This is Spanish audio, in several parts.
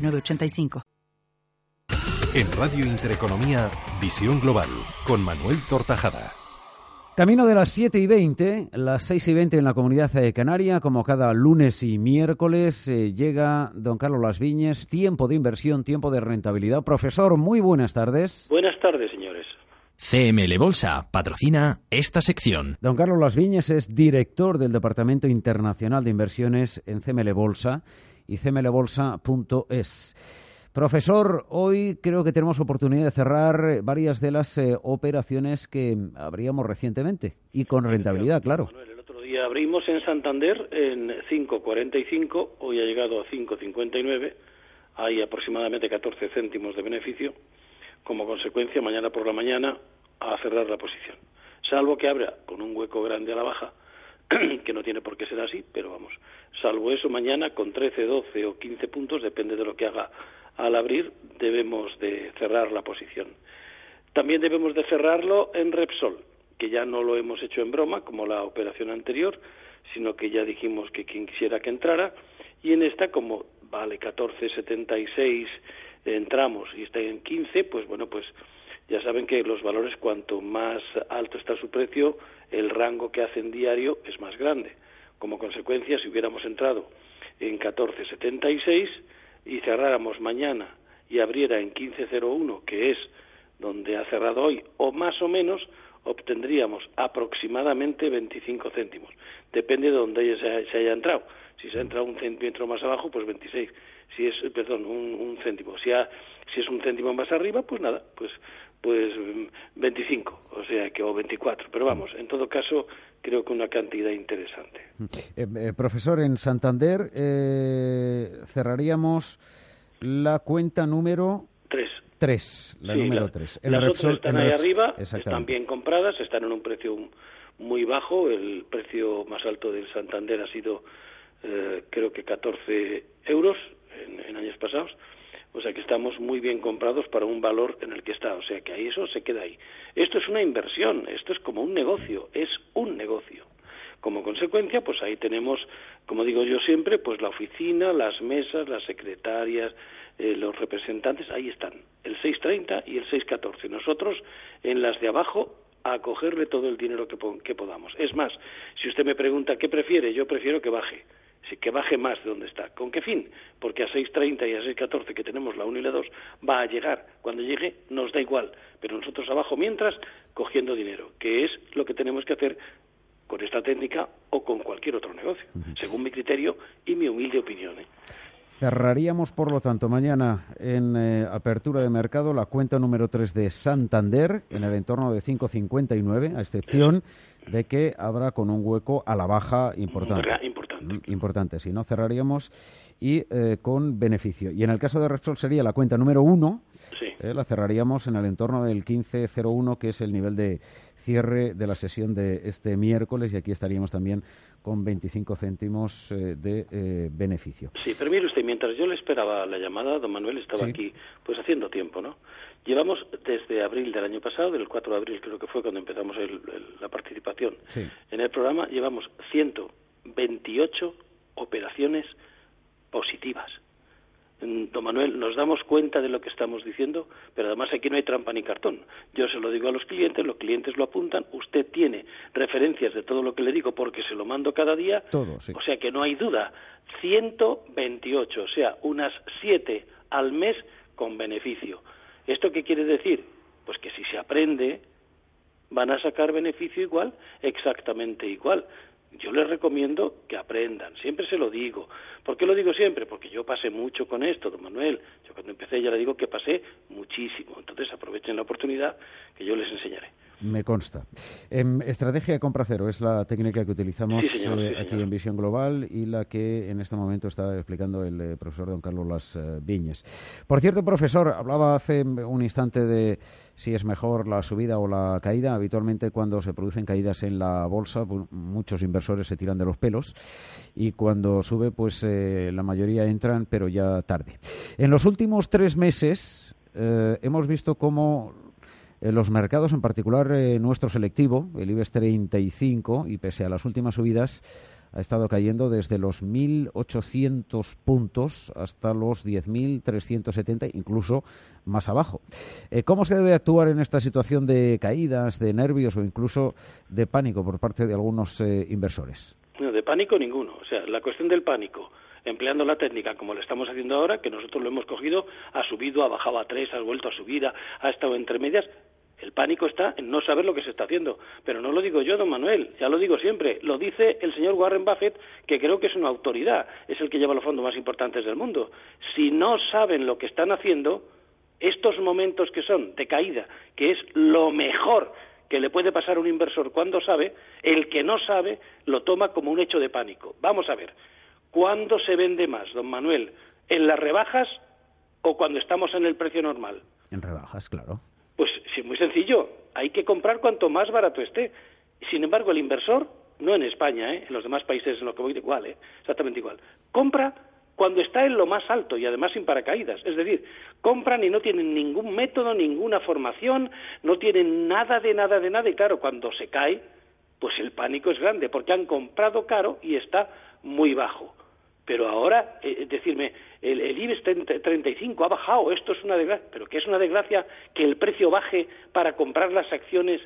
906985. En Radio Intereconomía, Visión Global, con Manuel Tortajada. Camino de las 7 y 20, las 6 y 20 en la comunidad de Canaria, como cada lunes y miércoles, eh, llega don Carlos Las Viñes, tiempo de inversión, tiempo de rentabilidad. Profesor, muy buenas tardes. Buenas tardes, señores. CML Bolsa patrocina esta sección. Don Carlos Las Viñes es director del Departamento Internacional de Inversiones en CML Bolsa y cmlbolsa.es. Profesor, hoy creo que tenemos oportunidad de cerrar varias de las eh, operaciones que abríamos recientemente y con rentabilidad, claro. Manuel, el otro día abrimos en Santander en 5.45, hoy ha llegado a 5.59, hay aproximadamente 14 céntimos de beneficio. Como consecuencia, mañana por la mañana a cerrar la posición. Salvo que abra con un hueco grande a la baja, que no tiene por qué ser así, pero vamos, salvo eso mañana con 13, 12 o 15 puntos, depende de lo que haga al abrir, debemos de cerrar la posición. También debemos de cerrarlo en Repsol, que ya no lo hemos hecho en broma, como la operación anterior, sino que ya dijimos que quien quisiera que entrara, y en esta, como vale 14.76 entramos y está en 15, pues bueno, pues ya saben que los valores cuanto más alto está su precio, el rango que hacen diario es más grande. Como consecuencia, si hubiéramos entrado en 14.76 y cerráramos mañana y abriera en 15.01, que es donde ha cerrado hoy, o más o menos, obtendríamos aproximadamente 25 céntimos. Depende de donde se, haya entrado. Si se ha entrado un centímetro más abajo, pues 26. Si es, perdón, un, céntimo. Si, si es un céntimo más arriba, pues nada, pues pues 25, o sea que o 24. Pero vamos, en todo caso, creo que una cantidad interesante. Eh, eh, profesor, en Santander eh, cerraríamos la cuenta número 3. 3, la número 3. Las otras están ahí arriba, están bien compradas, están en un precio muy bajo. El precio más alto del Santander ha sido, creo que 14 euros en años pasados o sea que estamos muy bien comprados para un valor en el que está. O sea que ahí eso se queda ahí. Esto es una inversión, esto es como un negocio, es un negocio. Como consecuencia, pues ahí tenemos, como digo yo siempre, pues la oficina, las mesas, las secretarias, eh, los representantes, ahí están, el 630 y el 614. Nosotros en las de abajo a cogerle todo el dinero que, que podamos. Es más, si usted me pregunta qué prefiere, yo prefiero que baje que baje más de donde está. ¿Con qué fin? Porque a 6.30 y a 6.14 que tenemos la 1 y la 2 va a llegar. Cuando llegue nos da igual, pero nosotros abajo mientras cogiendo dinero, que es lo que tenemos que hacer con esta técnica o con cualquier otro negocio, según mi criterio y mi humilde opinión. ¿eh? Cerraríamos, por lo tanto, mañana en eh, apertura de mercado la cuenta número 3 de Santander en el entorno de 5.59, a excepción de que habrá con un hueco a la baja importante. Importante. Mm, importante, si no cerraríamos y eh, con beneficio. Y en el caso de Repsol sería la cuenta número 1, eh, la cerraríamos en el entorno del 15.01, que es el nivel de cierre de la sesión de este miércoles y aquí estaríamos también con 25 céntimos eh, de beneficio. Sí, pero mire usted, mientras yo le esperaba la llamada, don Manuel estaba aquí pues haciendo tiempo, ¿no? Llevamos desde abril del año pasado, del 4 de abril creo que fue cuando empezamos la participación en el programa, llevamos 128 operaciones positivas. Don Manuel, nos damos cuenta de lo que estamos diciendo, pero además aquí no hay trampa ni cartón. Yo se lo digo a los clientes, los clientes lo apuntan, usted tiene referencias de todo lo que le digo porque se lo mando cada día. Todo, sí. O sea que no hay duda. 128, o sea, unas 7 al mes con beneficio. ¿Esto qué quiere decir? Pues que si se aprende, van a sacar beneficio igual, exactamente igual yo les recomiendo que aprendan, siempre se lo digo. ¿Por qué lo digo siempre? Porque yo pasé mucho con esto, don Manuel. Yo cuando empecé ya le digo que pasé muchísimo. Entonces aprovechen la oportunidad que yo les enseñaré. Me consta. Em, estrategia de compra cero es la técnica que utilizamos eh, aquí en Visión Global y la que en este momento está explicando el eh, profesor don Carlos Las eh, Viñes. Por cierto, profesor, hablaba hace un instante de si es mejor la subida o la caída. Habitualmente cuando se producen caídas en la bolsa, muchos inversores se tiran de los pelos y cuando sube, pues la mayoría entran, pero ya tarde. En los últimos tres meses hemos visto cómo los mercados, en particular eh, nuestro selectivo, el IBEX 35, y pese a las últimas subidas, ha estado cayendo desde los 1.800 puntos hasta los 10.370, incluso más abajo. Eh, ¿Cómo se debe actuar en esta situación de caídas, de nervios o incluso de pánico por parte de algunos eh, inversores? No, de pánico ninguno. O sea, la cuestión del pánico empleando la técnica como lo estamos haciendo ahora, que nosotros lo hemos cogido, ha subido, ha bajado a tres, ha vuelto a subir, ha estado entre medias, el pánico está en no saber lo que se está haciendo. Pero no lo digo yo, don Manuel, ya lo digo siempre. Lo dice el señor Warren Buffett, que creo que es una autoridad, es el que lleva los fondos más importantes del mundo. Si no saben lo que están haciendo, estos momentos que son de caída, que es lo mejor que le puede pasar a un inversor cuando sabe, el que no sabe lo toma como un hecho de pánico. Vamos a ver, ¿cuándo se vende más, don Manuel? ¿En las rebajas o cuando estamos en el precio normal? En rebajas, claro. Sí, muy sencillo. Hay que comprar cuanto más barato esté. Sin embargo, el inversor, no en España, ¿eh? en los demás países en los que voy igual, ¿eh? exactamente igual, compra cuando está en lo más alto y además sin paracaídas. Es decir, compran y no tienen ningún método, ninguna formación, no tienen nada de nada de nada y claro, cuando se cae, pues el pánico es grande porque han comprado caro y está muy bajo. Pero ahora, eh, decirme, el, el IBEX 35 ha bajado, esto es una desgracia, pero ¿qué es una desgracia que el precio baje para comprar las acciones?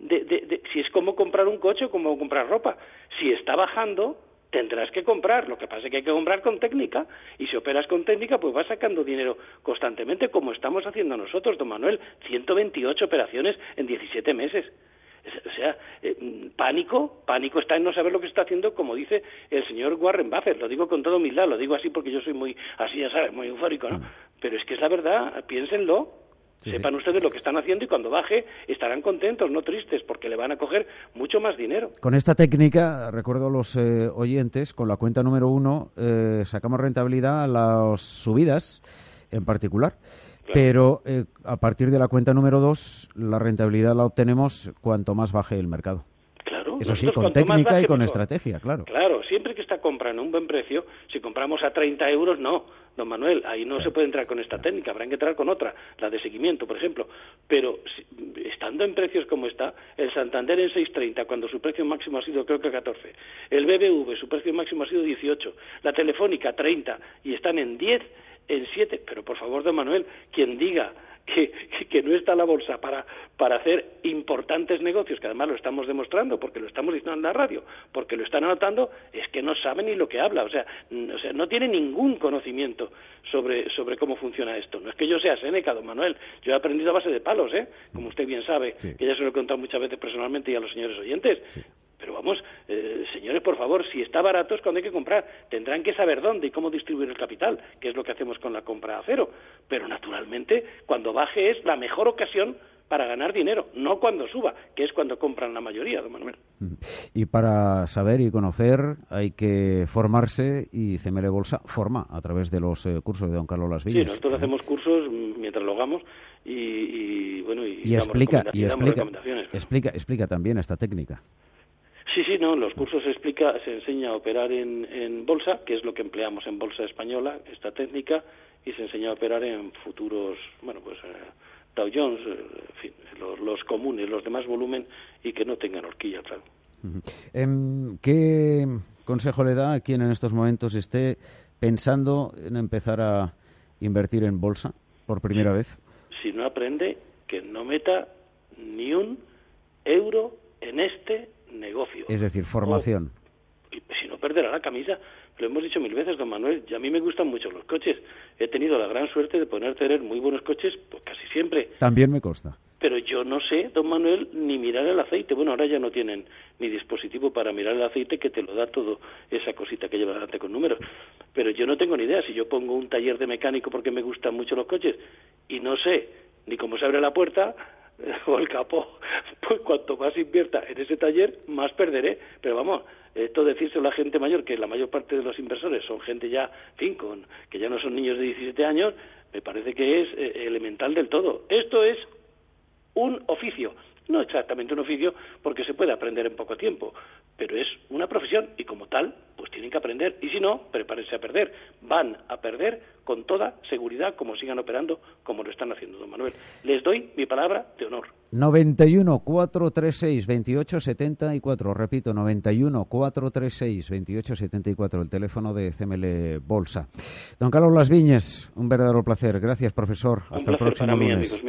De, si es como comprar un coche o como comprar ropa. Si está bajando, tendrás que comprar. Lo que pasa es que hay que comprar con técnica y si operas con técnica, pues vas sacando dinero constantemente, como estamos haciendo nosotros, don Manuel. 128 operaciones en 17 meses. O sea, eh, pánico, pánico está en no saber lo que está haciendo, como dice el señor Warren Buffett. Lo digo con toda humildad, lo digo así porque yo soy muy, así ya sabes, muy eufórico, ¿no? Mm. Pero es que es la verdad, piénsenlo. Sepan ustedes lo que están haciendo y cuando baje estarán contentos, no tristes, porque le van a coger mucho más dinero. Con esta técnica, recuerdo a los eh, oyentes, con la cuenta número uno eh, sacamos rentabilidad a las subidas en particular. Pero eh, a partir de la cuenta número dos, la rentabilidad la obtenemos cuanto más baje el mercado. Claro. Eso sí, con técnica y con estrategia, claro. Claro, siempre que está comprando un buen precio, si compramos a 30 euros, no, don Manuel, ahí no se puede entrar con esta técnica, habrá que entrar con otra, la de seguimiento, por ejemplo. Pero estando en precios como está, el Santander en 6.30, cuando su precio máximo ha sido creo que 14, el BBV, su precio máximo ha sido 18, la Telefónica 30 y están en 10, en siete. Pero por favor, don Manuel, quien diga que, que, no está la bolsa para, para hacer importantes negocios, que además lo estamos demostrando, porque lo estamos diciendo en la radio, porque lo están anotando, es que no sabe ni lo que habla, o sea, o sea no tiene ningún conocimiento sobre, sobre cómo funciona esto. No es que yo sea Seneca, don Manuel, yo he aprendido a base de palos, ¿eh? como usted bien sabe, que ya se lo he contado muchas veces personalmente y a los señores oyentes. Pero vamos, eh, señores, por favor, si está barato es cuando hay que comprar. Tendrán que saber dónde y cómo distribuir el capital, que es lo que hacemos con la compra a cero. Pero naturalmente, cuando baje es la mejor ocasión para ganar dinero, no cuando suba, que es cuando compran la mayoría, don Manuel. Y para saber y conocer hay que formarse y CML Bolsa forma a través de los eh, cursos de don Carlos Las Villas. Sí, nosotros hacemos cursos mientras lo hagamos y, bueno y, explica y explica, explica explica también esta técnica. Sí, sí, no, los cursos se explica, se enseña a operar en, en bolsa, que es lo que empleamos en bolsa española, esta técnica, y se enseña a operar en futuros, bueno, pues eh, Dow Jones, eh, en fin, los, comunes, los de más volumen y que no tengan horquilla, claro. Em, ¿Qué consejo le da a quien en estos momentos esté pensando en empezar a invertir en bolsa por primera vez? Si no aprende, que no meta ni un euro en este negocio. Es decir, formación. si no perderá la camisa, lo hemos dicho mil veces, don Manuel, y a mí me gustan mucho los coches. He tenido la gran suerte de poder tener muy buenos coches, pues casi siempre. También me consta. Pero yo no sé, don Manuel, ni mirar el aceite. Bueno, ahora ya no tienen ni dispositivo para mirar el aceite que te lo da todo esa cosita que lleva delante con números. Pero yo no tengo ni idea. Si yo pongo un taller de mecánico porque me gustan mucho los coches y no sé ni cómo se abre la puerta, o el capó, pues cuanto más invierta en ese taller, más perderé. Pero vamos, esto decirse a la gente mayor, que la mayor parte de los inversores son gente ya, fin, que ya no son niños de 17 años, me parece que es eh, elemental del todo. Esto es un oficio, no exactamente un oficio porque se puede aprender en poco tiempo, pero es una profesión y como tal, pues tienen que aprender y si no, prepárense a perder. Van a perder con toda seguridad como sigan operando como lo están haciendo, don Manuel. Les doy mi palabra de honor. 91 436 2874, repito, 91 436 2874, el teléfono de CML Bolsa. Don Carlos Las Viñes, un verdadero placer. Gracias, profesor. Hasta el próximo lunes.